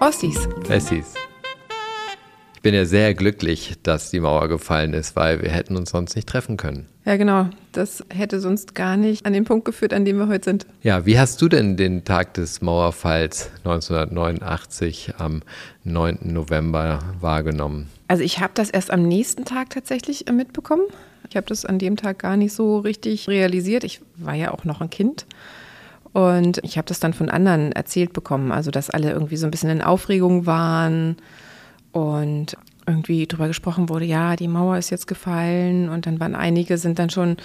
Ossis. Ossis. Ich bin ja sehr glücklich, dass die Mauer gefallen ist, weil wir hätten uns sonst nicht treffen können. Ja, genau. Das hätte sonst gar nicht an den Punkt geführt, an dem wir heute sind. Ja, wie hast du denn den Tag des Mauerfalls 1989 am 9. November wahrgenommen? Also ich habe das erst am nächsten Tag tatsächlich äh, mitbekommen. Ich habe das an dem Tag gar nicht so richtig realisiert. Ich war ja auch noch ein Kind. Und ich habe das dann von anderen erzählt bekommen, also dass alle irgendwie so ein bisschen in Aufregung waren und irgendwie darüber gesprochen wurde, ja, die Mauer ist jetzt gefallen und dann waren einige, sind dann schon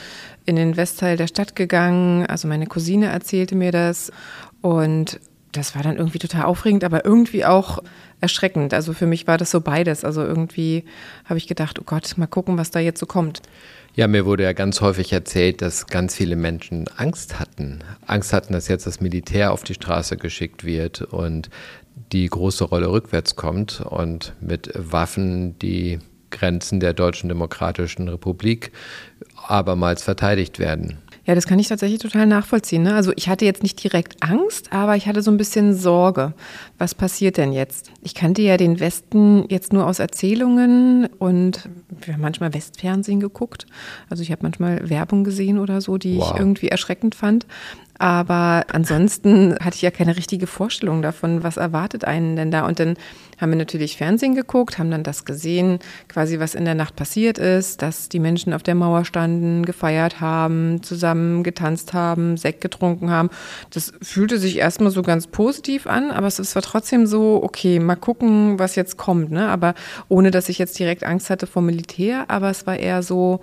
in den Westteil der Stadt gegangen. Also meine Cousine erzählte mir das und das war dann irgendwie total aufregend, aber irgendwie auch erschreckend. Also für mich war das so beides. Also irgendwie habe ich gedacht, oh Gott, mal gucken, was da jetzt so kommt. Ja, mir wurde ja ganz häufig erzählt, dass ganz viele Menschen Angst hatten. Angst hatten, dass jetzt das Militär auf die Straße geschickt wird und die große Rolle rückwärts kommt und mit Waffen die Grenzen der Deutschen Demokratischen Republik abermals verteidigt werden. Ja, das kann ich tatsächlich total nachvollziehen. Ne? Also ich hatte jetzt nicht direkt Angst, aber ich hatte so ein bisschen Sorge. Was passiert denn jetzt? Ich kannte ja den Westen jetzt nur aus Erzählungen und wir haben manchmal Westfernsehen geguckt. Also ich habe manchmal Werbung gesehen oder so, die wow. ich irgendwie erschreckend fand. Aber ansonsten hatte ich ja keine richtige Vorstellung davon, was erwartet einen denn da. Und dann haben wir natürlich Fernsehen geguckt, haben dann das gesehen, quasi was in der Nacht passiert ist, dass die Menschen auf der Mauer standen, gefeiert haben, zusammen getanzt haben, Sekt getrunken haben. Das fühlte sich erstmal so ganz positiv an, aber es war trotzdem so, okay, mal gucken, was jetzt kommt. Ne? Aber ohne, dass ich jetzt direkt Angst hatte vor Militär, aber es war eher so,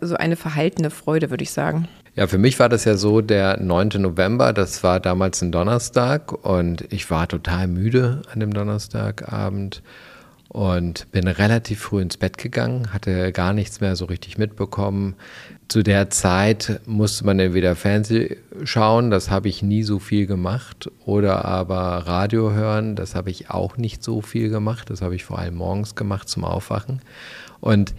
so eine verhaltene Freude, würde ich sagen. Ja, für mich war das ja so, der 9. November, das war damals ein Donnerstag und ich war total müde an dem Donnerstagabend und bin relativ früh ins Bett gegangen, hatte gar nichts mehr so richtig mitbekommen. Zu der Zeit musste man entweder Fernsehen schauen, das habe ich nie so viel gemacht, oder aber Radio hören, das habe ich auch nicht so viel gemacht, das habe ich vor allem morgens gemacht zum Aufwachen. Und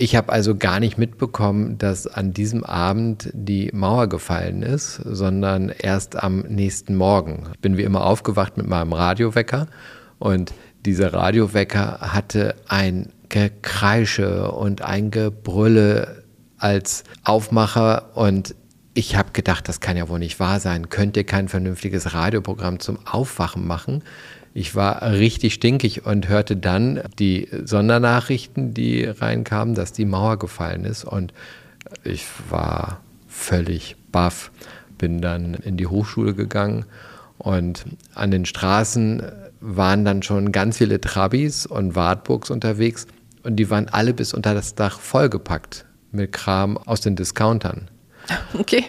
ich habe also gar nicht mitbekommen, dass an diesem Abend die Mauer gefallen ist, sondern erst am nächsten Morgen. Ich bin wie immer aufgewacht mit meinem Radiowecker und dieser Radiowecker hatte ein Gekreische und ein Gebrülle als Aufmacher und ich habe gedacht, das kann ja wohl nicht wahr sein. Könnt ihr kein vernünftiges Radioprogramm zum Aufwachen machen? Ich war richtig stinkig und hörte dann die Sondernachrichten, die reinkamen, dass die Mauer gefallen ist. Und ich war völlig baff. Bin dann in die Hochschule gegangen und an den Straßen waren dann schon ganz viele Trabis und Wartburgs unterwegs und die waren alle bis unter das Dach vollgepackt mit Kram aus den Discountern. Okay.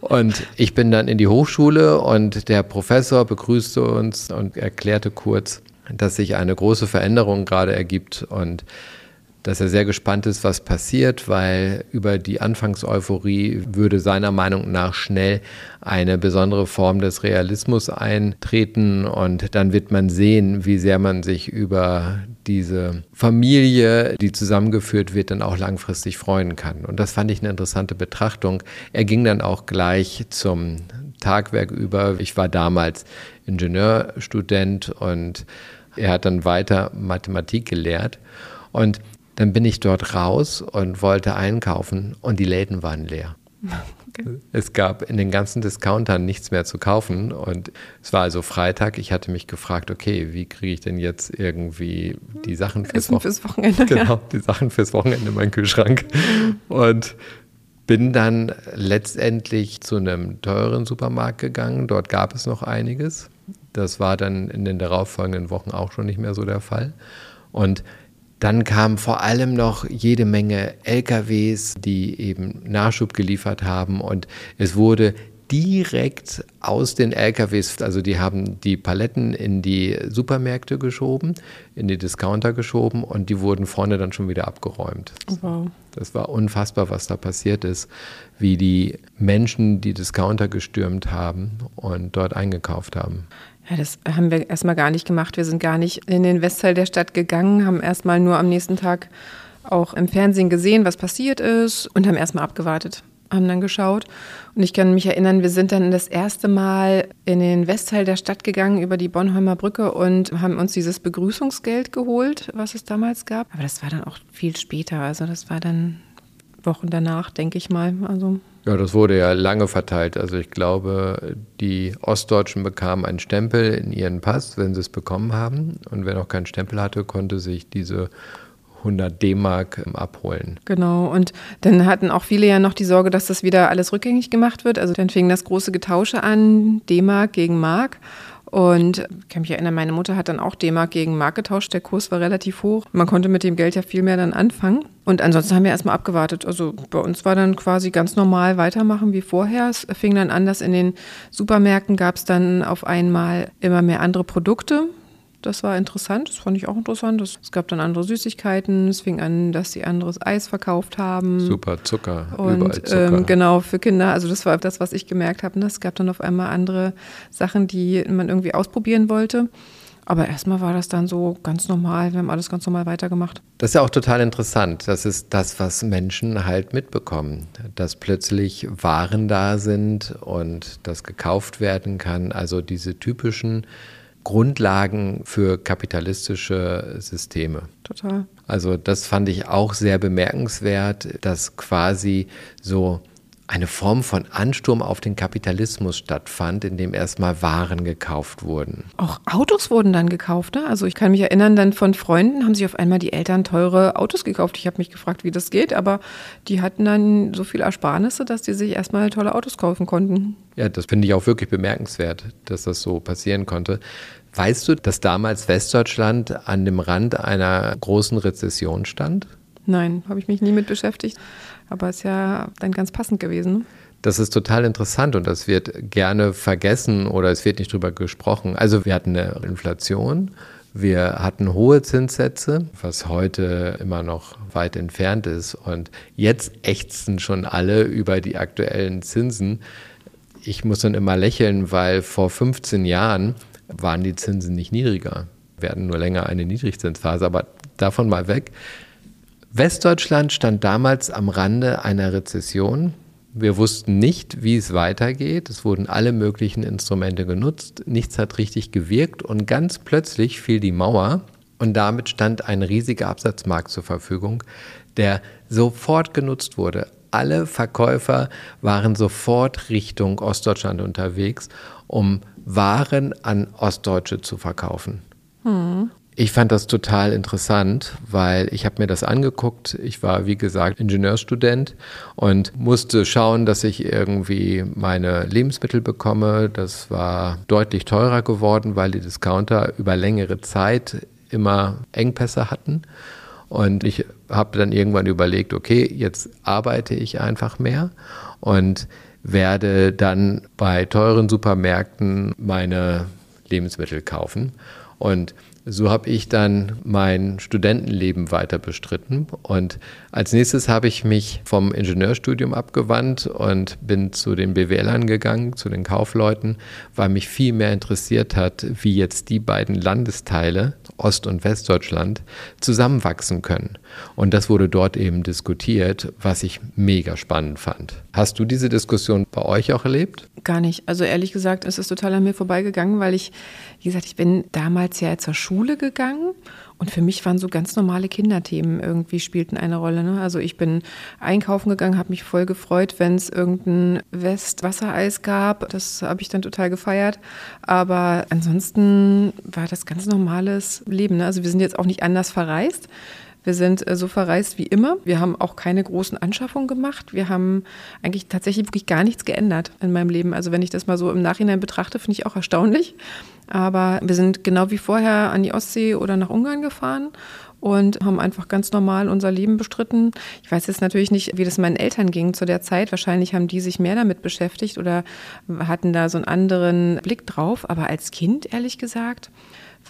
und ich bin dann in die Hochschule und der Professor begrüßte uns und erklärte kurz, dass sich eine große Veränderung gerade ergibt und dass er sehr gespannt ist, was passiert, weil über die Anfangseuphorie würde seiner Meinung nach schnell eine besondere Form des Realismus eintreten und dann wird man sehen, wie sehr man sich über diese Familie, die zusammengeführt wird, dann auch langfristig freuen kann. Und das fand ich eine interessante Betrachtung. Er ging dann auch gleich zum Tagwerk über. Ich war damals Ingenieurstudent und er hat dann weiter Mathematik gelehrt. Und dann bin ich dort raus und wollte einkaufen und die Läden waren leer. Okay. Es gab in den ganzen Discountern nichts mehr zu kaufen und es war also Freitag. Ich hatte mich gefragt, okay, wie kriege ich denn jetzt irgendwie die Sachen fürs, Wo fürs Wochenende? Genau, ja. die Sachen fürs Wochenende in meinen Kühlschrank. Und bin dann letztendlich zu einem teuren Supermarkt gegangen. Dort gab es noch einiges. Das war dann in den darauffolgenden Wochen auch schon nicht mehr so der Fall. Und dann kamen vor allem noch jede Menge LKWs, die eben Nachschub geliefert haben und es wurde direkt aus den LKWs, also die haben die Paletten in die Supermärkte geschoben, in die Discounter geschoben und die wurden vorne dann schon wieder abgeräumt. Wow. Das war unfassbar, was da passiert ist, wie die Menschen die Discounter gestürmt haben und dort eingekauft haben. Ja, das haben wir erstmal gar nicht gemacht. Wir sind gar nicht in den Westteil der Stadt gegangen, haben erstmal nur am nächsten Tag auch im Fernsehen gesehen, was passiert ist und haben erstmal abgewartet haben dann geschaut. Und ich kann mich erinnern, wir sind dann das erste Mal in den Westteil der Stadt gegangen über die Bonheimer Brücke und haben uns dieses Begrüßungsgeld geholt, was es damals gab. Aber das war dann auch viel später. Also das war dann Wochen danach, denke ich mal. Also ja, das wurde ja lange verteilt. Also ich glaube, die Ostdeutschen bekamen einen Stempel in ihren Pass, wenn sie es bekommen haben. Und wer noch keinen Stempel hatte, konnte sich diese 100 D-Mark ähm, abholen. Genau, und dann hatten auch viele ja noch die Sorge, dass das wieder alles rückgängig gemacht wird. Also dann fing das große Getausche an, D-Mark gegen Mark. Und ich kann mich erinnern, meine Mutter hat dann auch D-Mark gegen Mark getauscht. Der Kurs war relativ hoch. Man konnte mit dem Geld ja viel mehr dann anfangen. Und ansonsten haben wir erstmal abgewartet. Also bei uns war dann quasi ganz normal weitermachen wie vorher. Es fing dann an, dass in den Supermärkten gab es dann auf einmal immer mehr andere Produkte. Das war interessant, das fand ich auch interessant. Es gab dann andere Süßigkeiten. Es fing an, dass sie anderes Eis verkauft haben. Super Zucker, und, überall Zucker. Ähm, genau, für Kinder. Also das war das, was ich gemerkt habe. Ne? Es gab dann auf einmal andere Sachen, die man irgendwie ausprobieren wollte. Aber erstmal war das dann so ganz normal. Wir haben alles ganz normal weitergemacht. Das ist ja auch total interessant. Das ist das, was Menschen halt mitbekommen. Dass plötzlich Waren da sind und das gekauft werden kann. Also diese typischen Grundlagen für kapitalistische Systeme. Total. Also das fand ich auch sehr bemerkenswert, dass quasi so eine Form von Ansturm auf den Kapitalismus stattfand, in dem erstmal Waren gekauft wurden. Auch Autos wurden dann gekauft. Ne? Also ich kann mich erinnern, dann von Freunden haben sich auf einmal die Eltern teure Autos gekauft. Ich habe mich gefragt, wie das geht, aber die hatten dann so viel Ersparnisse, dass die sich erstmal tolle Autos kaufen konnten. Ja, das finde ich auch wirklich bemerkenswert, dass das so passieren konnte. Weißt du, dass damals Westdeutschland an dem Rand einer großen Rezession stand? Nein, habe ich mich nie mit beschäftigt. Aber ist ja dann ganz passend gewesen. Das ist total interessant und das wird gerne vergessen oder es wird nicht drüber gesprochen. Also wir hatten eine Inflation, wir hatten hohe Zinssätze, was heute immer noch weit entfernt ist. Und jetzt ächzen schon alle über die aktuellen Zinsen. Ich muss dann immer lächeln, weil vor 15 Jahren waren die Zinsen nicht niedriger. Wir hatten nur länger eine Niedrigzinsphase, aber davon mal weg. Westdeutschland stand damals am Rande einer Rezession. Wir wussten nicht, wie es weitergeht. Es wurden alle möglichen Instrumente genutzt. Nichts hat richtig gewirkt und ganz plötzlich fiel die Mauer und damit stand ein riesiger Absatzmarkt zur Verfügung, der sofort genutzt wurde. Alle Verkäufer waren sofort Richtung Ostdeutschland unterwegs, um Waren an Ostdeutsche zu verkaufen. Hm. Ich fand das total interessant, weil ich habe mir das angeguckt. Ich war, wie gesagt, Ingenieurstudent und musste schauen, dass ich irgendwie meine Lebensmittel bekomme. Das war deutlich teurer geworden, weil die Discounter über längere Zeit immer Engpässe hatten. Und ich habe dann irgendwann überlegt, okay, jetzt arbeite ich einfach mehr und werde dann bei teuren Supermärkten meine Lebensmittel kaufen. Und so habe ich dann mein Studentenleben weiter bestritten. Und als nächstes habe ich mich vom Ingenieurstudium abgewandt und bin zu den BWLern gegangen, zu den Kaufleuten, weil mich viel mehr interessiert hat, wie jetzt die beiden Landesteile, Ost- und Westdeutschland, zusammenwachsen können. Und das wurde dort eben diskutiert, was ich mega spannend fand. Hast du diese Diskussion bei euch auch erlebt? Gar nicht. Also ehrlich gesagt, es ist total an mir vorbeigegangen, weil ich, wie gesagt, ich bin damals ja zur Schule gegangen und für mich waren so ganz normale Kinderthemen irgendwie spielten eine Rolle. Ne? Also ich bin einkaufen gegangen, habe mich voll gefreut, wenn es irgendein Westwassereis gab. Das habe ich dann total gefeiert. Aber ansonsten war das ganz normales Leben. Ne? Also wir sind jetzt auch nicht anders verreist. Wir sind äh, so verreist wie immer. Wir haben auch keine großen Anschaffungen gemacht. Wir haben eigentlich tatsächlich wirklich gar nichts geändert in meinem Leben. Also wenn ich das mal so im Nachhinein betrachte, finde ich auch erstaunlich. Aber wir sind genau wie vorher an die Ostsee oder nach Ungarn gefahren und haben einfach ganz normal unser Leben bestritten. Ich weiß jetzt natürlich nicht, wie das meinen Eltern ging zu der Zeit. Wahrscheinlich haben die sich mehr damit beschäftigt oder hatten da so einen anderen Blick drauf. Aber als Kind, ehrlich gesagt,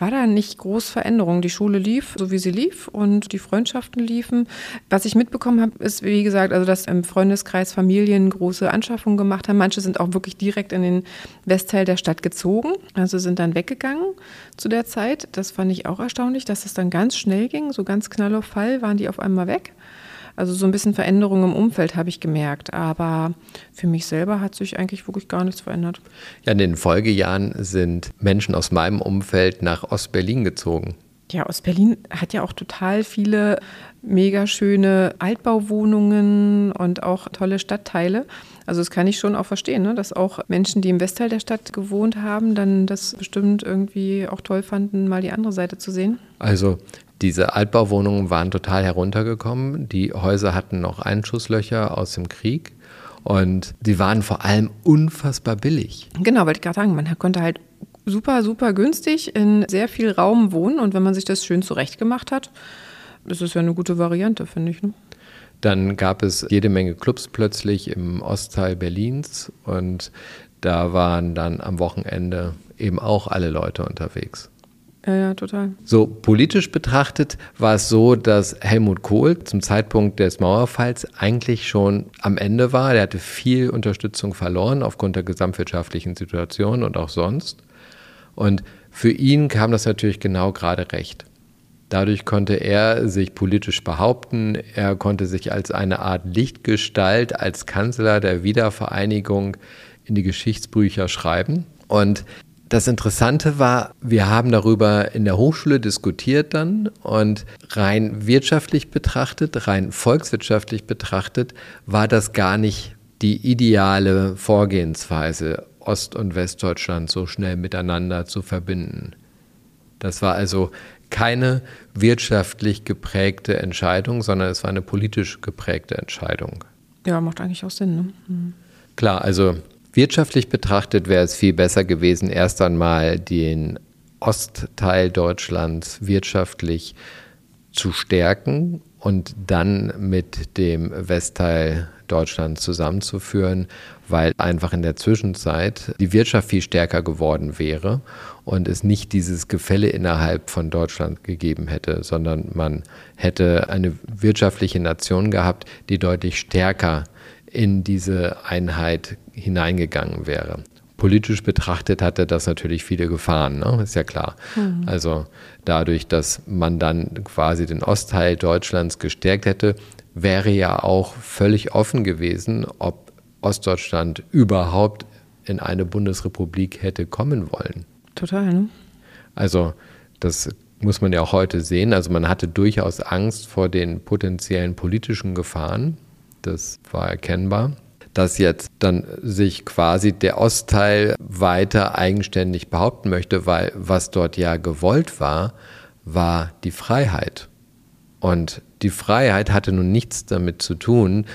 war da nicht groß Veränderung. Die Schule lief, so wie sie lief und die Freundschaften liefen. Was ich mitbekommen habe, ist, wie gesagt, also dass im Freundeskreis Familien große Anschaffungen gemacht haben. Manche sind auch wirklich direkt in den Westteil der Stadt gezogen, also sind dann weggegangen zu der Zeit. Das fand ich auch erstaunlich, dass es dann ganz schnell ging, so ganz knall auf Fall waren die auf einmal weg. Also so ein bisschen Veränderung im Umfeld habe ich gemerkt, aber für mich selber hat sich eigentlich wirklich gar nichts verändert. Ja, in den Folgejahren sind Menschen aus meinem Umfeld nach Ostberlin gezogen. Ja, Ostberlin hat ja auch total viele mega schöne Altbauwohnungen und auch tolle Stadtteile. Also das kann ich schon auch verstehen, ne? dass auch Menschen, die im Westteil der Stadt gewohnt haben, dann das bestimmt irgendwie auch toll fanden, mal die andere Seite zu sehen. Also diese Altbauwohnungen waren total heruntergekommen. Die Häuser hatten noch Einschusslöcher aus dem Krieg. Und die waren vor allem unfassbar billig. Genau, wollte ich gerade sagen, man konnte halt super, super günstig in sehr viel Raum wohnen. Und wenn man sich das schön zurechtgemacht hat, ist es ja eine gute Variante, finde ich. Ne? Dann gab es jede Menge Clubs plötzlich im Ostteil Berlins. Und da waren dann am Wochenende eben auch alle Leute unterwegs. Ja, ja, total. So politisch betrachtet war es so, dass Helmut Kohl zum Zeitpunkt des Mauerfalls eigentlich schon am Ende war. Er hatte viel Unterstützung verloren aufgrund der gesamtwirtschaftlichen Situation und auch sonst. Und für ihn kam das natürlich genau gerade recht. Dadurch konnte er sich politisch behaupten. Er konnte sich als eine Art Lichtgestalt, als Kanzler der Wiedervereinigung in die Geschichtsbücher schreiben. Und das Interessante war, wir haben darüber in der Hochschule diskutiert dann und rein wirtschaftlich betrachtet, rein volkswirtschaftlich betrachtet, war das gar nicht die ideale Vorgehensweise, Ost- und Westdeutschland so schnell miteinander zu verbinden. Das war also keine wirtschaftlich geprägte Entscheidung, sondern es war eine politisch geprägte Entscheidung. Ja, macht eigentlich auch Sinn. Ne? Mhm. Klar, also Wirtschaftlich betrachtet wäre es viel besser gewesen, erst einmal den Ostteil Deutschlands wirtschaftlich zu stärken und dann mit dem Westteil Deutschlands zusammenzuführen, weil einfach in der Zwischenzeit die Wirtschaft viel stärker geworden wäre und es nicht dieses Gefälle innerhalb von Deutschland gegeben hätte, sondern man hätte eine wirtschaftliche Nation gehabt, die deutlich stärker in diese Einheit hineingegangen wäre. Politisch betrachtet hatte das natürlich viele Gefahren, ne? ist ja klar. Mhm. Also dadurch, dass man dann quasi den Ostteil Deutschlands gestärkt hätte, wäre ja auch völlig offen gewesen, ob Ostdeutschland überhaupt in eine Bundesrepublik hätte kommen wollen. Total. Ne? Also das muss man ja auch heute sehen. Also man hatte durchaus Angst vor den potenziellen politischen Gefahren. Das war erkennbar dass jetzt dann sich quasi der Ostteil weiter eigenständig behaupten möchte, weil was dort ja gewollt war, war die Freiheit. Und die Freiheit hatte nun nichts damit zu tun,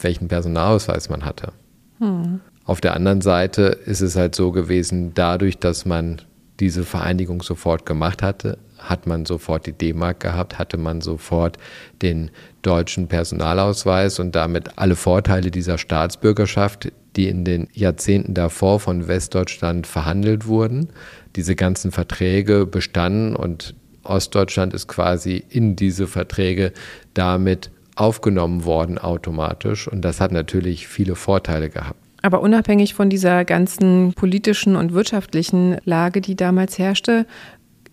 welchen Personalausweis man hatte. Hm. Auf der anderen Seite ist es halt so gewesen, dadurch, dass man diese Vereinigung sofort gemacht hatte, hat man sofort die D-Mark gehabt, hatte man sofort den deutschen Personalausweis und damit alle Vorteile dieser Staatsbürgerschaft, die in den Jahrzehnten davor von Westdeutschland verhandelt wurden. Diese ganzen Verträge bestanden und Ostdeutschland ist quasi in diese Verträge damit aufgenommen worden automatisch und das hat natürlich viele Vorteile gehabt. Aber unabhängig von dieser ganzen politischen und wirtschaftlichen Lage, die damals herrschte,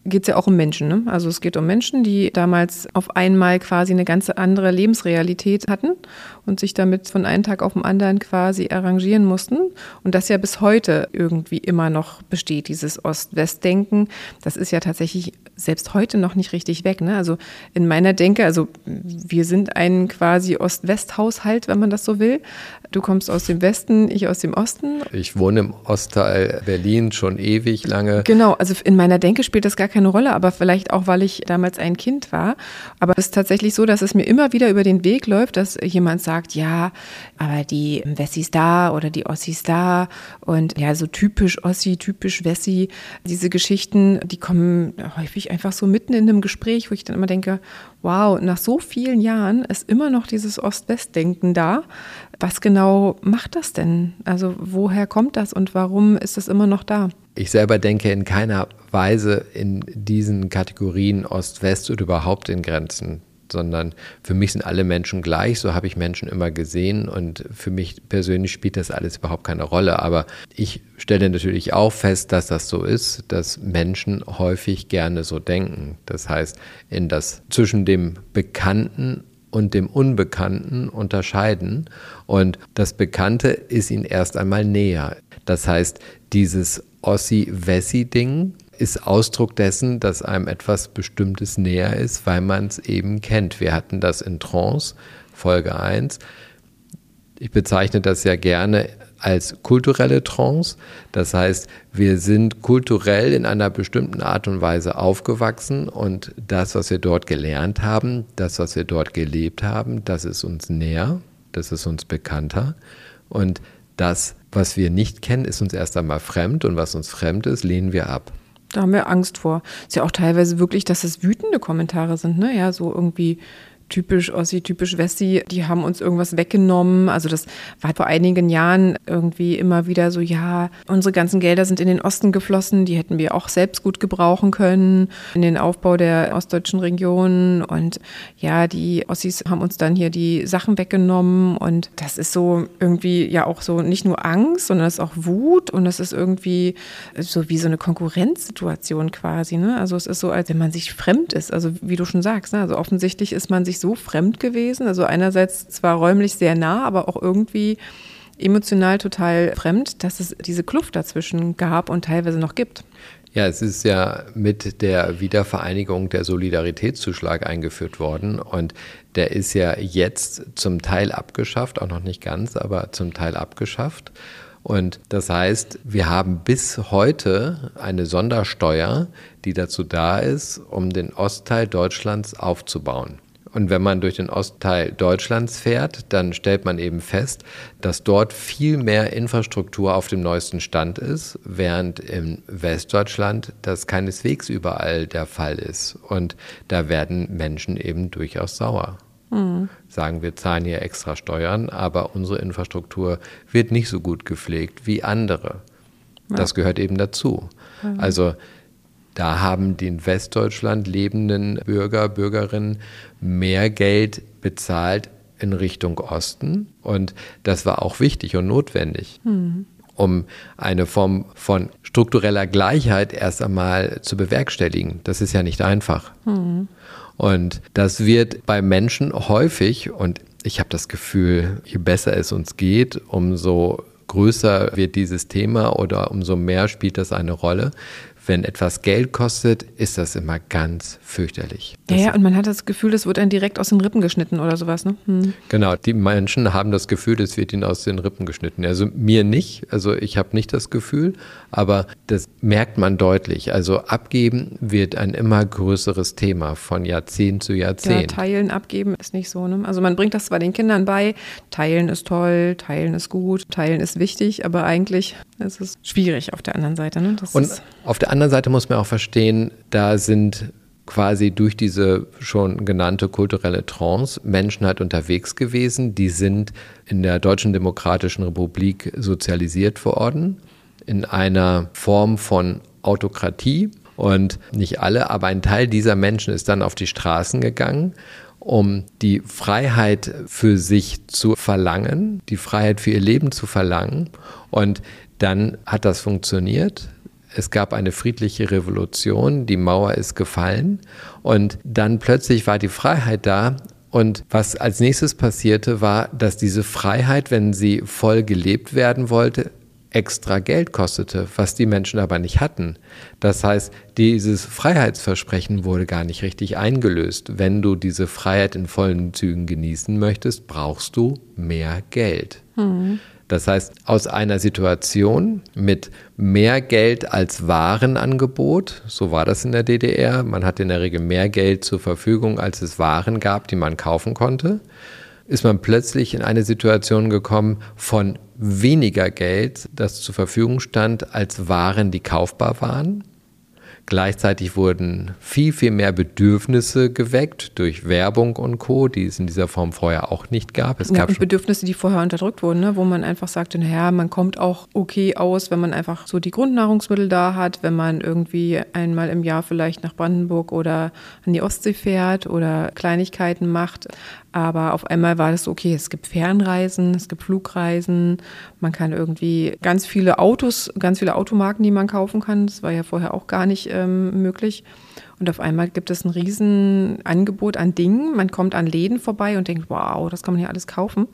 geht es ja auch um Menschen. Ne? Also es geht um Menschen, die damals auf einmal quasi eine ganz andere Lebensrealität hatten und sich damit von einem Tag auf den anderen quasi arrangieren mussten. Und das ja bis heute irgendwie immer noch besteht, dieses Ost-West-Denken. Das ist ja tatsächlich selbst heute noch nicht richtig weg. Ne? Also in meiner Denke, also wir sind ein quasi Ost-West-Haushalt, wenn man das so will. Du kommst aus dem Westen, ich aus dem Osten. Ich wohne im Ostteil Berlin schon ewig lange. Genau, also in meiner Denke spielt das gar keine Rolle, aber vielleicht auch, weil ich damals ein Kind war. Aber es ist tatsächlich so, dass es mir immer wieder über den Weg läuft, dass jemand sagt, ja, aber die Wessis da oder die Ossis da und ja, so typisch Ossi, typisch Wessi, diese Geschichten, die kommen häufig einfach so mitten in einem Gespräch, wo ich dann immer denke, wow, nach so vielen Jahren ist immer noch dieses Ost-West-Denken da. Was genau macht das denn? Also woher kommt das und warum ist es immer noch da? Ich selber denke in keiner Weise in diesen Kategorien Ost-West oder überhaupt in Grenzen sondern für mich sind alle Menschen gleich, so habe ich Menschen immer gesehen und für mich persönlich spielt das alles überhaupt keine Rolle. Aber ich stelle natürlich auch fest, dass das so ist, dass Menschen häufig gerne so denken. Das heißt, in das zwischen dem Bekannten und dem Unbekannten unterscheiden. Und das Bekannte ist ihnen erst einmal näher. Das heißt, dieses Ossi-Wessi-Ding ist Ausdruck dessen, dass einem etwas Bestimmtes näher ist, weil man es eben kennt. Wir hatten das in Trance, Folge 1. Ich bezeichne das ja gerne als kulturelle Trance. Das heißt, wir sind kulturell in einer bestimmten Art und Weise aufgewachsen und das, was wir dort gelernt haben, das, was wir dort gelebt haben, das ist uns näher, das ist uns bekannter. Und das, was wir nicht kennen, ist uns erst einmal fremd und was uns fremd ist, lehnen wir ab. Da haben wir Angst vor. Ist ja auch teilweise wirklich, dass es wütende Kommentare sind, ne? Ja, so irgendwie typisch Ossi, typisch Wessi, die haben uns irgendwas weggenommen. Also das war vor einigen Jahren irgendwie immer wieder so, ja, unsere ganzen Gelder sind in den Osten geflossen, die hätten wir auch selbst gut gebrauchen können, in den Aufbau der ostdeutschen Region. Und ja, die Ossis haben uns dann hier die Sachen weggenommen. Und das ist so irgendwie ja auch so nicht nur Angst, sondern es ist auch Wut und es ist irgendwie so wie so eine Konkurrenzsituation quasi. Ne? Also es ist so, als wenn man sich fremd ist. Also wie du schon sagst, ne? also offensichtlich ist man sich sich so fremd gewesen. Also einerseits zwar räumlich sehr nah, aber auch irgendwie emotional total fremd, dass es diese Kluft dazwischen gab und teilweise noch gibt. Ja, es ist ja mit der Wiedervereinigung der Solidaritätszuschlag eingeführt worden und der ist ja jetzt zum Teil abgeschafft, auch noch nicht ganz, aber zum Teil abgeschafft. Und das heißt, wir haben bis heute eine Sondersteuer, die dazu da ist, um den Ostteil Deutschlands aufzubauen. Und wenn man durch den Ostteil Deutschlands fährt, dann stellt man eben fest, dass dort viel mehr Infrastruktur auf dem neuesten Stand ist, während in Westdeutschland das keineswegs überall der Fall ist. Und da werden Menschen eben durchaus sauer. Mhm. Sagen, wir zahlen hier extra Steuern, aber unsere Infrastruktur wird nicht so gut gepflegt wie andere. Ja. Das gehört eben dazu. Mhm. Also da haben die in Westdeutschland lebenden Bürger, Bürgerinnen mehr Geld bezahlt in Richtung Osten. Und das war auch wichtig und notwendig. Mhm um eine Form von struktureller Gleichheit erst einmal zu bewerkstelligen. Das ist ja nicht einfach. Mhm. Und das wird bei Menschen häufig, und ich habe das Gefühl, je besser es uns geht, umso größer wird dieses Thema oder umso mehr spielt das eine Rolle wenn etwas Geld kostet, ist das immer ganz fürchterlich. Ja, ja, und man hat das Gefühl, es wird dann direkt aus den Rippen geschnitten oder sowas, ne? Hm. Genau, die Menschen haben das Gefühl, es wird ihnen aus den Rippen geschnitten. Also mir nicht, also ich habe nicht das Gefühl, aber das merkt man deutlich. Also abgeben wird ein immer größeres Thema von Jahrzehnt zu Jahrzehnt. Ja, teilen, abgeben ist nicht so, ne? Also man bringt das zwar den Kindern bei, teilen ist toll, teilen ist gut, teilen ist wichtig, aber eigentlich ist es schwierig auf der anderen Seite, ne? Und auf der anderen Seite muss man auch verstehen, da sind quasi durch diese schon genannte kulturelle Trance Menschen halt unterwegs gewesen, die sind in der Deutschen Demokratischen Republik sozialisiert worden, in einer Form von Autokratie. Und nicht alle, aber ein Teil dieser Menschen ist dann auf die Straßen gegangen, um die Freiheit für sich zu verlangen, die Freiheit für ihr Leben zu verlangen. Und dann hat das funktioniert. Es gab eine friedliche Revolution, die Mauer ist gefallen und dann plötzlich war die Freiheit da. Und was als nächstes passierte, war, dass diese Freiheit, wenn sie voll gelebt werden wollte, extra Geld kostete, was die Menschen aber nicht hatten. Das heißt, dieses Freiheitsversprechen wurde gar nicht richtig eingelöst. Wenn du diese Freiheit in vollen Zügen genießen möchtest, brauchst du mehr Geld. Mhm. Das heißt, aus einer Situation mit mehr Geld als Warenangebot, so war das in der DDR, man hatte in der Regel mehr Geld zur Verfügung, als es Waren gab, die man kaufen konnte, ist man plötzlich in eine Situation gekommen von weniger Geld, das zur Verfügung stand, als Waren, die kaufbar waren. Gleichzeitig wurden viel, viel mehr Bedürfnisse geweckt durch Werbung und Co., die es in dieser Form vorher auch nicht gab. Es ja, gab Bedürfnisse, die vorher unterdrückt wurden, ne? wo man einfach sagte, naja, man kommt auch okay aus, wenn man einfach so die Grundnahrungsmittel da hat, wenn man irgendwie einmal im Jahr vielleicht nach Brandenburg oder an die Ostsee fährt oder Kleinigkeiten macht. Aber auf einmal war das okay, es gibt Fernreisen, es gibt Flugreisen, man kann irgendwie ganz viele Autos, ganz viele Automarken, die man kaufen kann. Das war ja vorher auch gar nicht ähm, möglich. Und auf einmal gibt es ein Riesenangebot an Dingen. Man kommt an Läden vorbei und denkt, wow, das kann man hier alles kaufen.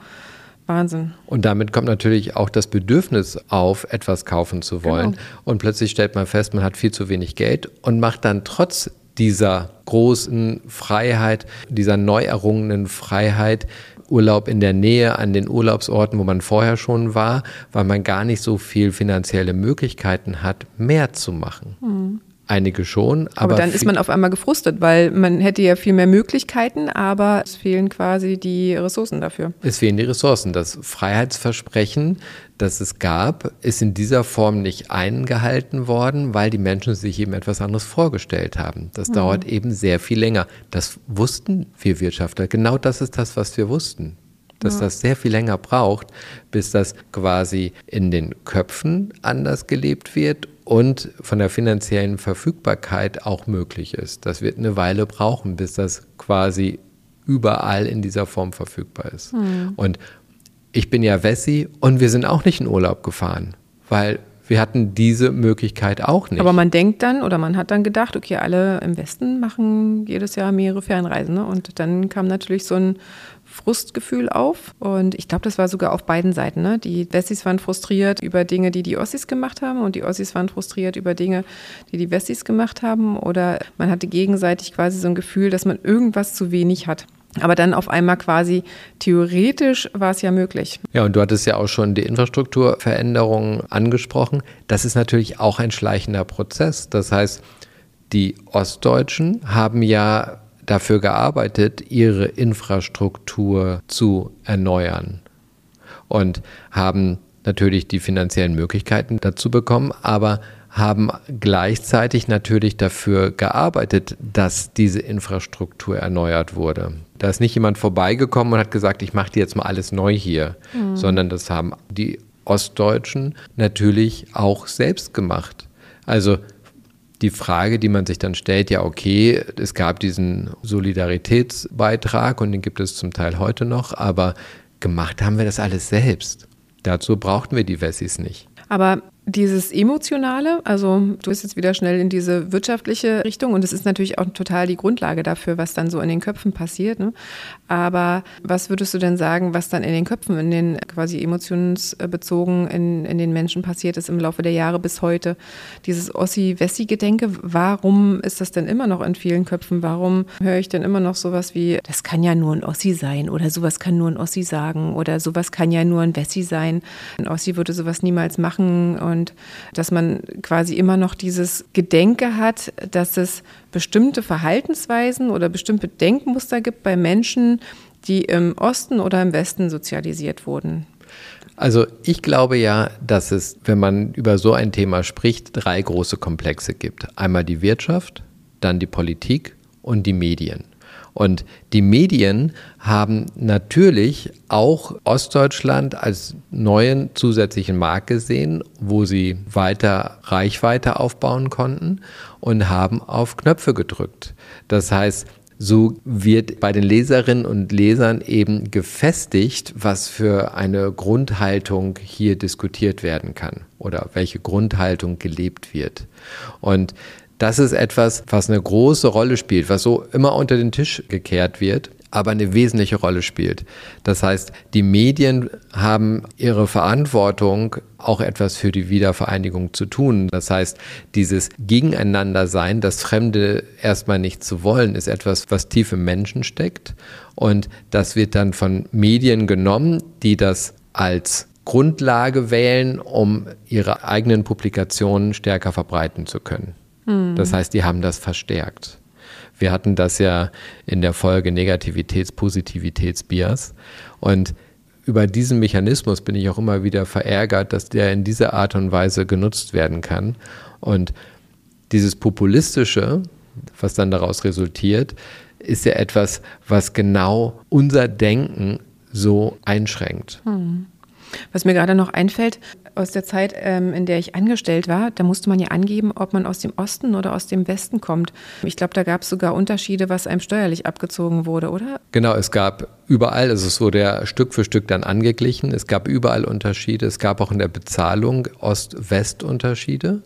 Wahnsinn. Und damit kommt natürlich auch das Bedürfnis auf, etwas kaufen zu wollen. Genau. Und plötzlich stellt man fest, man hat viel zu wenig Geld und macht dann trotz dieser großen Freiheit, dieser neu errungenen Freiheit, Urlaub in der Nähe an den Urlaubsorten, wo man vorher schon war, weil man gar nicht so viel finanzielle Möglichkeiten hat, mehr zu machen. Mhm. Einige schon, aber. Aber dann ist man auf einmal gefrustet, weil man hätte ja viel mehr Möglichkeiten, aber es fehlen quasi die Ressourcen dafür. Es fehlen die Ressourcen. Das Freiheitsversprechen, das es gab, ist in dieser Form nicht eingehalten worden, weil die Menschen sich eben etwas anderes vorgestellt haben. Das mhm. dauert eben sehr viel länger. Das wussten wir Wirtschaftler. Genau das ist das, was wir wussten dass ja. das sehr viel länger braucht, bis das quasi in den Köpfen anders gelebt wird und von der finanziellen Verfügbarkeit auch möglich ist. Das wird eine Weile brauchen, bis das quasi überall in dieser Form verfügbar ist. Mhm. Und ich bin ja Wessi und wir sind auch nicht in Urlaub gefahren, weil wir hatten diese Möglichkeit auch nicht. Aber man denkt dann oder man hat dann gedacht, okay, alle im Westen machen jedes Jahr mehrere Fernreisen. Ne? Und dann kam natürlich so ein Frustgefühl auf. Und ich glaube, das war sogar auf beiden Seiten. Ne? Die Wessis waren frustriert über Dinge, die die Ossis gemacht haben und die Ossis waren frustriert über Dinge, die die Wessis gemacht haben. Oder man hatte gegenseitig quasi so ein Gefühl, dass man irgendwas zu wenig hat. Aber dann auf einmal quasi theoretisch war es ja möglich. Ja, und du hattest ja auch schon die Infrastrukturveränderungen angesprochen. Das ist natürlich auch ein schleichender Prozess. Das heißt, die Ostdeutschen haben ja dafür gearbeitet, ihre Infrastruktur zu erneuern und haben natürlich die finanziellen Möglichkeiten dazu bekommen, aber haben gleichzeitig natürlich dafür gearbeitet, dass diese Infrastruktur erneuert wurde. Da ist nicht jemand vorbeigekommen und hat gesagt, ich mache dir jetzt mal alles neu hier, mhm. sondern das haben die Ostdeutschen natürlich auch selbst gemacht. Also die Frage, die man sich dann stellt, ja, okay, es gab diesen Solidaritätsbeitrag und den gibt es zum Teil heute noch, aber gemacht haben wir das alles selbst. Dazu brauchten wir die Wessis nicht. Aber dieses Emotionale, also du bist jetzt wieder schnell in diese wirtschaftliche Richtung und es ist natürlich auch total die Grundlage dafür, was dann so in den Köpfen passiert. Ne? Aber was würdest du denn sagen, was dann in den Köpfen, in den quasi emotionsbezogen in, in den Menschen passiert ist im Laufe der Jahre bis heute? Dieses Ossi-Wessi-Gedenke, warum ist das denn immer noch in vielen Köpfen? Warum höre ich denn immer noch sowas wie, das kann ja nur ein Ossi sein oder sowas kann nur ein Ossi sagen oder sowas kann ja nur ein Wessi sein. Ein Ossi würde sowas niemals machen und dass man quasi immer noch dieses Gedenke hat, dass es bestimmte Verhaltensweisen oder bestimmte Denkmuster gibt bei Menschen, die im Osten oder im Westen sozialisiert wurden. Also ich glaube ja, dass es, wenn man über so ein Thema spricht, drei große Komplexe gibt. Einmal die Wirtschaft, dann die Politik und die Medien. Und die Medien haben natürlich auch Ostdeutschland als neuen zusätzlichen Markt gesehen, wo sie weiter Reichweite aufbauen konnten und haben auf Knöpfe gedrückt. Das heißt, so wird bei den Leserinnen und Lesern eben gefestigt, was für eine Grundhaltung hier diskutiert werden kann oder welche Grundhaltung gelebt wird. Und das ist etwas, was eine große Rolle spielt, was so immer unter den Tisch gekehrt wird. aber eine wesentliche Rolle spielt. Das heißt, die Medien haben ihre Verantwortung, auch etwas für die Wiedervereinigung zu tun. Das heißt, dieses Gegeneinandersein, das Fremde erstmal nicht zu wollen, ist etwas, was tief im Menschen steckt. Und das wird dann von Medien genommen, die das als Grundlage wählen, um ihre eigenen Publikationen stärker verbreiten zu können. Hm. Das heißt, die haben das verstärkt. Wir hatten das ja in der Folge Negativitäts-Positivitäts-Bias. Und über diesen Mechanismus bin ich auch immer wieder verärgert, dass der in dieser Art und Weise genutzt werden kann. Und dieses Populistische, was dann daraus resultiert, ist ja etwas, was genau unser Denken so einschränkt. Hm. Was mir gerade noch einfällt, aus der Zeit, ähm, in der ich angestellt war, da musste man ja angeben, ob man aus dem Osten oder aus dem Westen kommt. Ich glaube, da gab es sogar Unterschiede, was einem steuerlich abgezogen wurde, oder? Genau, es gab überall, also es wurde ja Stück für Stück dann angeglichen. Es gab überall Unterschiede. Es gab auch in der Bezahlung Ost-West-Unterschiede.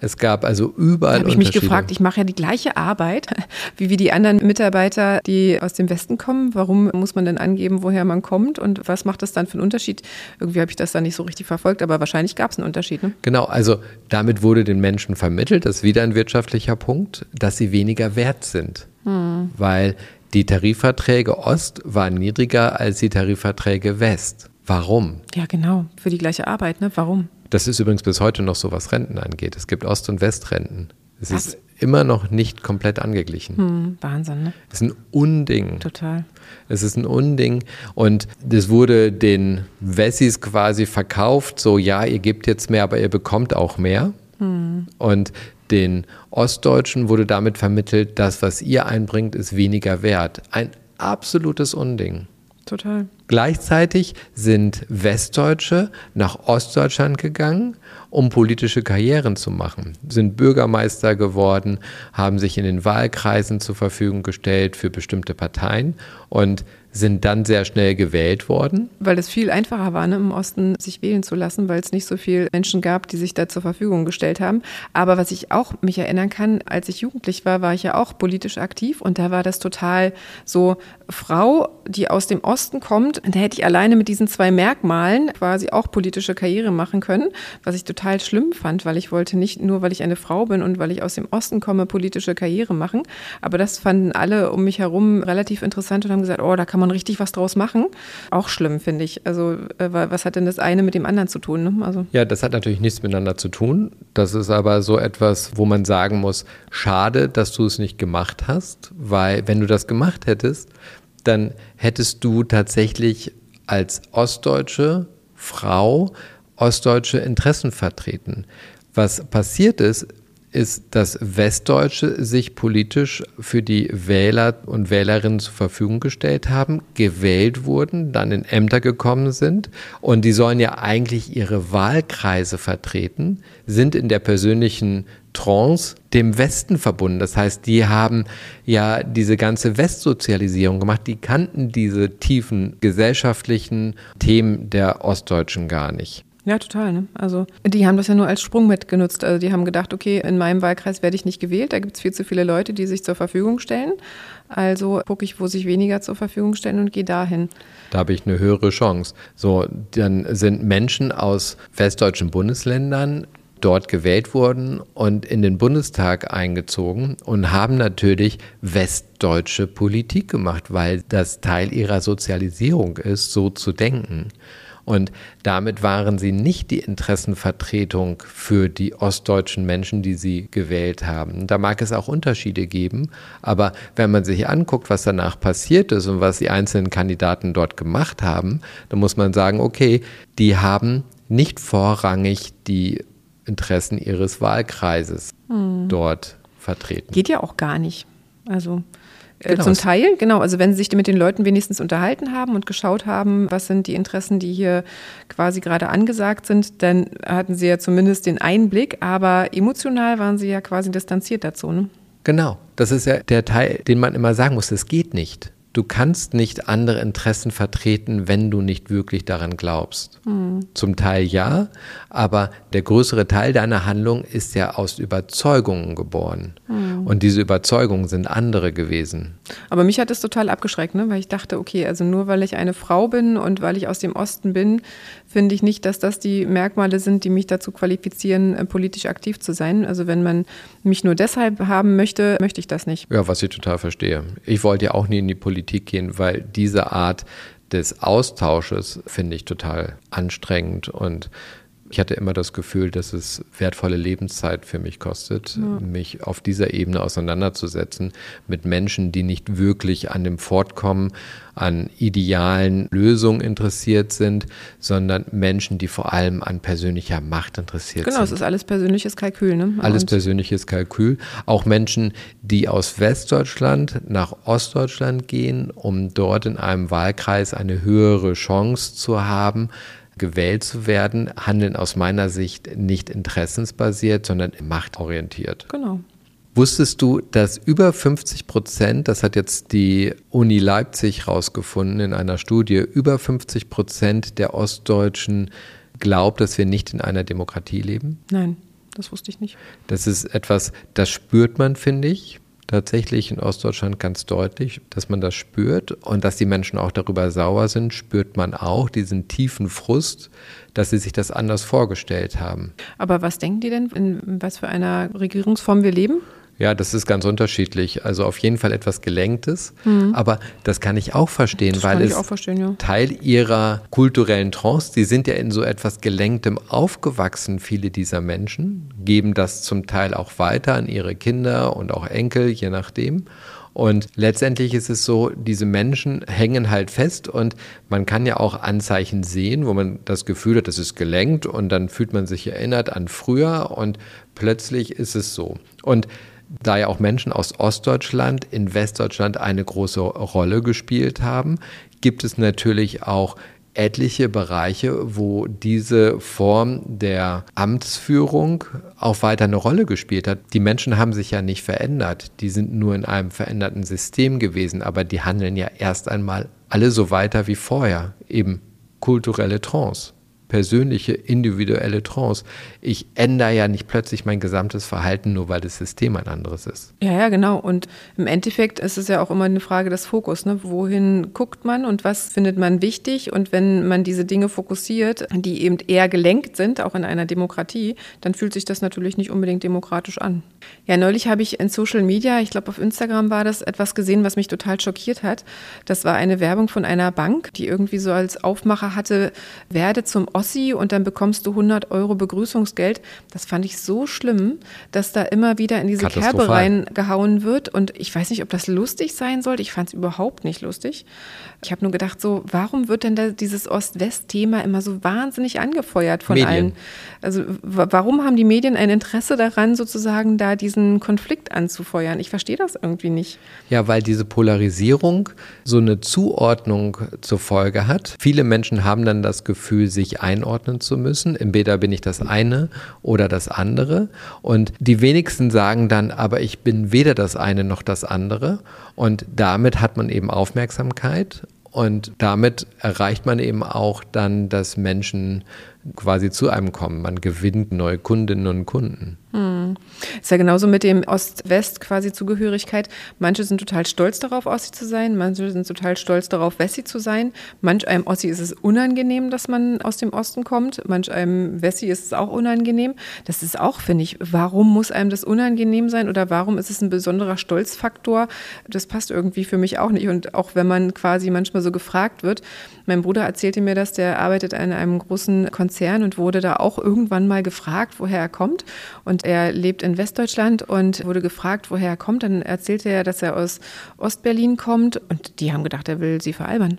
Es gab also überall. Da habe ich mich gefragt, ich mache ja die gleiche Arbeit wie, wie die anderen Mitarbeiter, die aus dem Westen kommen. Warum muss man denn angeben, woher man kommt und was macht das dann für einen Unterschied? Irgendwie habe ich das dann nicht so richtig verfolgt, aber wahrscheinlich gab es einen Unterschied. Ne? Genau, also damit wurde den Menschen vermittelt, das ist wieder ein wirtschaftlicher Punkt, dass sie weniger wert sind. Hm. Weil die Tarifverträge Ost waren niedriger als die Tarifverträge West. Warum? Ja, genau, für die gleiche Arbeit, ne? Warum? Das ist übrigens bis heute noch so, was Renten angeht. Es gibt Ost- und Westrenten. Es was? ist immer noch nicht komplett angeglichen. Hm, Wahnsinn, ne? Es ist ein Unding. Total. Es ist ein Unding. Und das wurde den Wessis quasi verkauft, so ja, ihr gebt jetzt mehr, aber ihr bekommt auch mehr. Hm. Und den Ostdeutschen wurde damit vermittelt, das, was ihr einbringt, ist weniger wert. Ein absolutes Unding. Total. Gleichzeitig sind Westdeutsche nach Ostdeutschland gegangen, um politische Karrieren zu machen, sind Bürgermeister geworden, haben sich in den Wahlkreisen zur Verfügung gestellt für bestimmte Parteien und sind dann sehr schnell gewählt worden. Weil es viel einfacher war, ne, im Osten sich wählen zu lassen, weil es nicht so viele Menschen gab, die sich da zur Verfügung gestellt haben. Aber was ich auch mich erinnern kann, als ich jugendlich war, war ich ja auch politisch aktiv und da war das total so, Frau, die aus dem Osten kommt, da hätte ich alleine mit diesen zwei Merkmalen quasi auch politische Karriere machen können, was ich total schlimm fand, weil ich wollte nicht nur, weil ich eine Frau bin und weil ich aus dem Osten komme, politische Karriere machen. Aber das fanden alle um mich herum relativ interessant und haben gesagt, oh, da kann man richtig was draus machen. Auch schlimm, finde ich. Also äh, was hat denn das eine mit dem anderen zu tun? Ne? Also. Ja, das hat natürlich nichts miteinander zu tun. Das ist aber so etwas, wo man sagen muss, schade, dass du es nicht gemacht hast, weil wenn du das gemacht hättest, dann hättest du tatsächlich als ostdeutsche Frau ostdeutsche Interessen vertreten. Was passiert ist, ist, dass Westdeutsche sich politisch für die Wähler und Wählerinnen zur Verfügung gestellt haben, gewählt wurden, dann in Ämter gekommen sind und die sollen ja eigentlich ihre Wahlkreise vertreten, sind in der persönlichen Trance dem Westen verbunden. Das heißt, die haben ja diese ganze Westsozialisierung gemacht, die kannten diese tiefen gesellschaftlichen Themen der Ostdeutschen gar nicht. Ja, total. Ne? Also die haben das ja nur als Sprung mitgenutzt. Also die haben gedacht, okay, in meinem Wahlkreis werde ich nicht gewählt, da gibt es viel zu viele Leute, die sich zur Verfügung stellen. Also gucke ich, wo sich weniger zur Verfügung stellen und gehe dahin. Da habe ich eine höhere Chance. So, dann sind Menschen aus westdeutschen Bundesländern dort gewählt worden und in den Bundestag eingezogen und haben natürlich westdeutsche Politik gemacht, weil das Teil ihrer Sozialisierung ist, so zu denken. Und damit waren sie nicht die Interessenvertretung für die ostdeutschen Menschen, die sie gewählt haben. Da mag es auch Unterschiede geben, aber wenn man sich anguckt, was danach passiert ist und was die einzelnen Kandidaten dort gemacht haben, dann muss man sagen, okay, die haben nicht vorrangig die Interessen ihres Wahlkreises hm. dort vertreten. Geht ja auch gar nicht. Also genau. Zum Teil, genau. Also wenn Sie sich mit den Leuten wenigstens unterhalten haben und geschaut haben, was sind die Interessen, die hier quasi gerade angesagt sind, dann hatten Sie ja zumindest den Einblick, aber emotional waren Sie ja quasi distanziert dazu. Ne? Genau, das ist ja der Teil, den man immer sagen muss, das geht nicht. Du kannst nicht andere Interessen vertreten, wenn du nicht wirklich daran glaubst. Mhm. Zum Teil ja, aber der größere Teil deiner Handlung ist ja aus Überzeugungen geboren. Mhm. Und diese Überzeugungen sind andere gewesen. Aber mich hat das total abgeschreckt, ne? weil ich dachte, okay, also nur weil ich eine Frau bin und weil ich aus dem Osten bin, finde ich nicht, dass das die Merkmale sind, die mich dazu qualifizieren, äh, politisch aktiv zu sein. Also wenn man mich nur deshalb haben möchte, möchte ich das nicht. Ja, was ich total verstehe. Ich wollte ja auch nie in die Politik gehen, weil diese Art des Austausches finde ich total anstrengend und ich hatte immer das Gefühl, dass es wertvolle Lebenszeit für mich kostet, ja. mich auf dieser Ebene auseinanderzusetzen mit Menschen, die nicht wirklich an dem Fortkommen, an idealen Lösungen interessiert sind, sondern Menschen, die vor allem an persönlicher Macht interessiert genau, sind. Genau, es ist alles persönliches Kalkül. Ne? Alles Und persönliches Kalkül. Auch Menschen, die aus Westdeutschland nach Ostdeutschland gehen, um dort in einem Wahlkreis eine höhere Chance zu haben, gewählt zu werden, handeln aus meiner Sicht nicht interessensbasiert, sondern machtorientiert. Genau. Wusstest du, dass über 50 Prozent, das hat jetzt die Uni Leipzig herausgefunden in einer Studie, über 50 Prozent der Ostdeutschen glaubt, dass wir nicht in einer Demokratie leben? Nein, das wusste ich nicht. Das ist etwas, das spürt man, finde ich tatsächlich in Ostdeutschland ganz deutlich, dass man das spürt und dass die Menschen auch darüber sauer sind, spürt man auch diesen tiefen Frust, dass sie sich das anders vorgestellt haben. Aber was denken die denn, in was für einer Regierungsform wir leben? Ja, das ist ganz unterschiedlich. Also auf jeden Fall etwas Gelenktes. Mhm. Aber das kann ich auch verstehen, das weil es verstehen, ja. Teil ihrer kulturellen Trance, die sind ja in so etwas Gelenktem aufgewachsen, viele dieser Menschen, geben das zum Teil auch weiter an ihre Kinder und auch Enkel, je nachdem. Und letztendlich ist es so, diese Menschen hängen halt fest und man kann ja auch Anzeichen sehen, wo man das Gefühl hat, das ist gelenkt und dann fühlt man sich erinnert an früher und plötzlich ist es so. Und da ja auch Menschen aus Ostdeutschland in Westdeutschland eine große Rolle gespielt haben, gibt es natürlich auch etliche Bereiche, wo diese Form der Amtsführung auch weiter eine Rolle gespielt hat. Die Menschen haben sich ja nicht verändert, die sind nur in einem veränderten System gewesen, aber die handeln ja erst einmal alle so weiter wie vorher, eben kulturelle Trance persönliche, individuelle Trance. Ich ändere ja nicht plötzlich mein gesamtes Verhalten, nur weil das System ein anderes ist. Ja, ja, genau. Und im Endeffekt ist es ja auch immer eine Frage des Fokus. Ne? Wohin guckt man und was findet man wichtig? Und wenn man diese Dinge fokussiert, die eben eher gelenkt sind, auch in einer Demokratie, dann fühlt sich das natürlich nicht unbedingt demokratisch an. Ja, neulich habe ich in Social Media, ich glaube auf Instagram war das, etwas gesehen, was mich total schockiert hat. Das war eine Werbung von einer Bank, die irgendwie so als Aufmacher hatte, werde zum Ossi und dann bekommst du 100 Euro Begrüßungsgeld. Das fand ich so schlimm, dass da immer wieder in diese Kerbe reingehauen wird. Und ich weiß nicht, ob das lustig sein sollte. Ich fand es überhaupt nicht lustig. Ich habe nur gedacht, so, warum wird denn da dieses Ost-West-Thema immer so wahnsinnig angefeuert von Medien. allen? Also warum haben die Medien ein Interesse daran, sozusagen da diesen Konflikt anzufeuern? Ich verstehe das irgendwie nicht. Ja, weil diese Polarisierung so eine Zuordnung zur Folge hat. Viele Menschen haben dann das Gefühl, sich einordnen zu müssen. Entweder bin ich das eine oder das andere. Und die wenigsten sagen dann, aber ich bin weder das eine noch das andere. Und damit hat man eben Aufmerksamkeit und damit erreicht man eben auch dann, dass Menschen quasi zu einem kommen. Man gewinnt neue Kundinnen und Kunden. Hm. Ist ja genauso mit dem Ost-West quasi Zugehörigkeit. Manche sind total stolz darauf, Ossi zu sein, manche sind total stolz darauf, Wessi zu sein. Manch einem Ossi ist es unangenehm, dass man aus dem Osten kommt, manch einem Wessi ist es auch unangenehm. Das ist auch, finde ich, warum muss einem das unangenehm sein oder warum ist es ein besonderer Stolzfaktor? Das passt irgendwie für mich auch nicht. Und auch wenn man quasi manchmal so gefragt wird, mein Bruder erzählte mir das, der arbeitet in einem großen Konzern und wurde da auch irgendwann mal gefragt, woher er kommt. Und er lebt in Westdeutschland und wurde gefragt, woher er kommt. Dann erzählte er, dass er aus Ostberlin kommt. Und die haben gedacht, er will sie veralbern.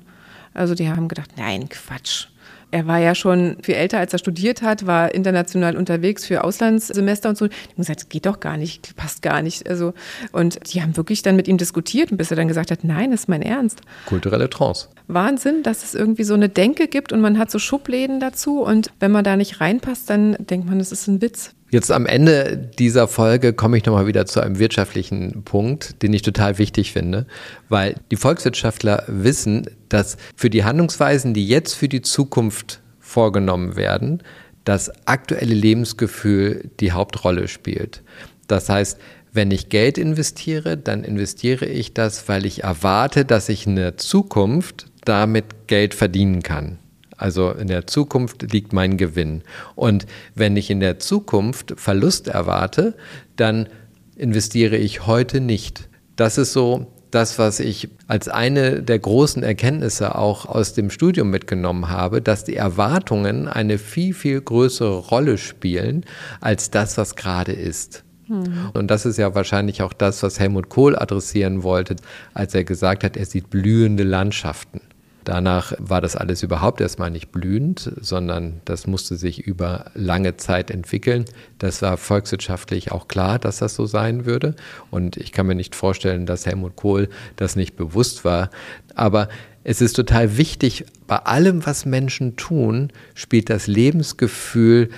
Also die haben gedacht, nein, Quatsch er war ja schon viel älter, als er studiert hat, war international unterwegs für Auslandssemester und so. Die haben gesagt, das geht doch gar nicht, passt gar nicht. Also, und die haben wirklich dann mit ihm diskutiert, bis er dann gesagt hat, nein, das ist mein Ernst. Kulturelle Trance. Wahnsinn, dass es irgendwie so eine Denke gibt und man hat so Schubläden dazu und wenn man da nicht reinpasst, dann denkt man, das ist ein Witz. Jetzt am Ende dieser Folge komme ich nochmal wieder zu einem wirtschaftlichen Punkt, den ich total wichtig finde, weil die Volkswirtschaftler wissen, dass für die Handlungsweisen, die jetzt für die Zukunft vorgenommen werden, das aktuelle Lebensgefühl die Hauptrolle spielt. Das heißt, wenn ich Geld investiere, dann investiere ich das, weil ich erwarte, dass ich in der Zukunft damit Geld verdienen kann. Also in der Zukunft liegt mein Gewinn. Und wenn ich in der Zukunft Verlust erwarte, dann investiere ich heute nicht. Das ist so das, was ich als eine der großen Erkenntnisse auch aus dem Studium mitgenommen habe, dass die Erwartungen eine viel, viel größere Rolle spielen als das, was gerade ist. Mhm. Und das ist ja wahrscheinlich auch das, was Helmut Kohl adressieren wollte, als er gesagt hat, er sieht blühende Landschaften. Danach war das alles überhaupt erstmal nicht blühend, sondern das musste sich über lange Zeit entwickeln. Das war volkswirtschaftlich auch klar, dass das so sein würde. Und ich kann mir nicht vorstellen, dass Helmut Kohl das nicht bewusst war. Aber es ist total wichtig, bei allem, was Menschen tun, spielt das Lebensgefühl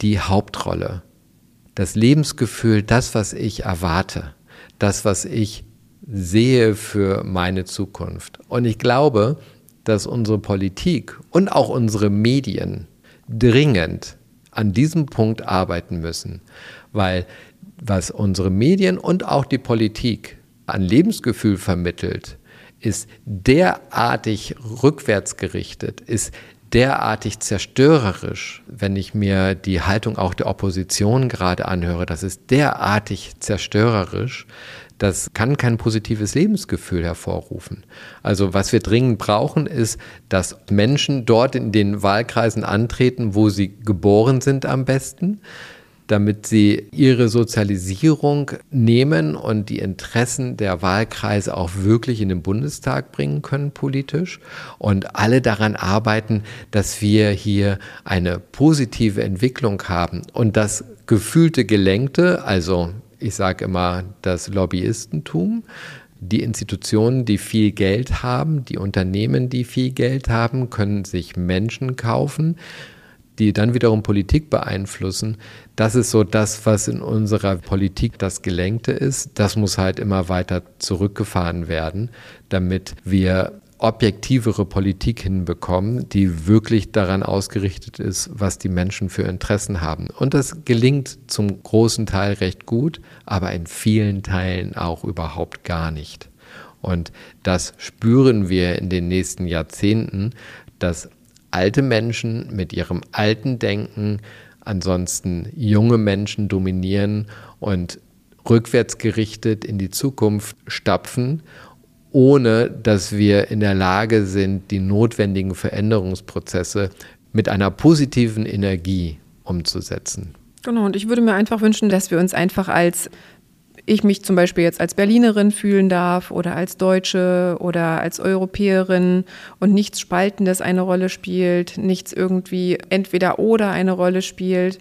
die Hauptrolle. Das Lebensgefühl, das, was ich erwarte, das, was ich sehe für meine Zukunft. Und ich glaube, dass unsere Politik und auch unsere Medien dringend an diesem Punkt arbeiten müssen, weil was unsere Medien und auch die Politik an Lebensgefühl vermittelt, ist derartig rückwärtsgerichtet, ist derartig zerstörerisch, wenn ich mir die Haltung auch der Opposition gerade anhöre, das ist derartig zerstörerisch, das kann kein positives Lebensgefühl hervorrufen. Also was wir dringend brauchen, ist, dass Menschen dort in den Wahlkreisen antreten, wo sie geboren sind am besten, damit sie ihre Sozialisierung nehmen und die Interessen der Wahlkreise auch wirklich in den Bundestag bringen können politisch und alle daran arbeiten, dass wir hier eine positive Entwicklung haben und das gefühlte Gelenkte, also ich sage immer, das Lobbyistentum, die Institutionen, die viel Geld haben, die Unternehmen, die viel Geld haben, können sich Menschen kaufen, die dann wiederum Politik beeinflussen. Das ist so das, was in unserer Politik das Gelenkte ist. Das muss halt immer weiter zurückgefahren werden, damit wir objektivere Politik hinbekommen, die wirklich daran ausgerichtet ist, was die Menschen für Interessen haben. Und das gelingt zum großen Teil recht gut, aber in vielen Teilen auch überhaupt gar nicht. Und das spüren wir in den nächsten Jahrzehnten, dass alte Menschen mit ihrem alten Denken ansonsten junge Menschen dominieren und rückwärts gerichtet in die Zukunft stapfen ohne dass wir in der Lage sind, die notwendigen Veränderungsprozesse mit einer positiven Energie umzusetzen. Genau, und ich würde mir einfach wünschen, dass wir uns einfach als ich mich zum Beispiel jetzt als Berlinerin fühlen darf oder als Deutsche oder als Europäerin und nichts Spaltendes eine Rolle spielt, nichts irgendwie entweder oder eine Rolle spielt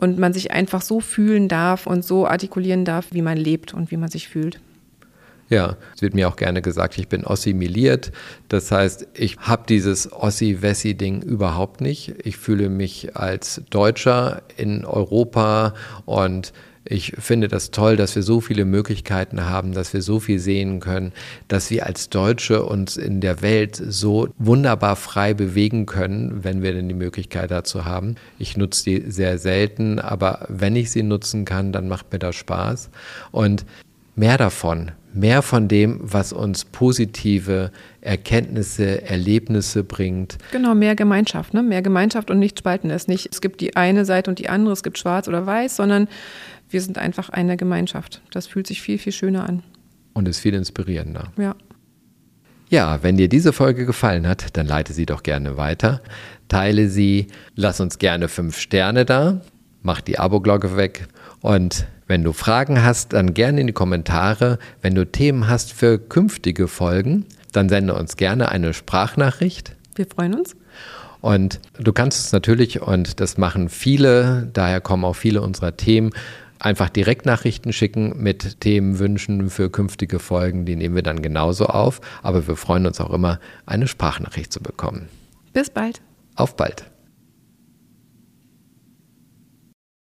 und man sich einfach so fühlen darf und so artikulieren darf, wie man lebt und wie man sich fühlt. Ja, es wird mir auch gerne gesagt, ich bin ossimiliert. Das heißt, ich habe dieses Ossi-Wessi-Ding überhaupt nicht. Ich fühle mich als Deutscher in Europa und ich finde das toll, dass wir so viele Möglichkeiten haben, dass wir so viel sehen können, dass wir als Deutsche uns in der Welt so wunderbar frei bewegen können, wenn wir denn die Möglichkeit dazu haben. Ich nutze die sehr selten, aber wenn ich sie nutzen kann, dann macht mir das Spaß. Und mehr davon, mehr von dem, was uns positive Erkenntnisse, Erlebnisse bringt. Genau, mehr Gemeinschaft, ne? mehr Gemeinschaft und nicht spalten es nicht. Es gibt die eine Seite und die andere, es gibt schwarz oder weiß, sondern wir sind einfach eine Gemeinschaft. Das fühlt sich viel, viel schöner an. Und ist viel inspirierender. Ja. Ja, wenn dir diese Folge gefallen hat, dann leite sie doch gerne weiter. Teile sie, lass uns gerne fünf Sterne da, mach die Abo-Glocke weg und wenn du Fragen hast, dann gerne in die Kommentare. Wenn du Themen hast für künftige Folgen, dann sende uns gerne eine Sprachnachricht. Wir freuen uns. Und du kannst es natürlich, und das machen viele, daher kommen auch viele unserer Themen, einfach Direktnachrichten schicken mit Themenwünschen für künftige Folgen. Die nehmen wir dann genauso auf. Aber wir freuen uns auch immer, eine Sprachnachricht zu bekommen. Bis bald. Auf bald.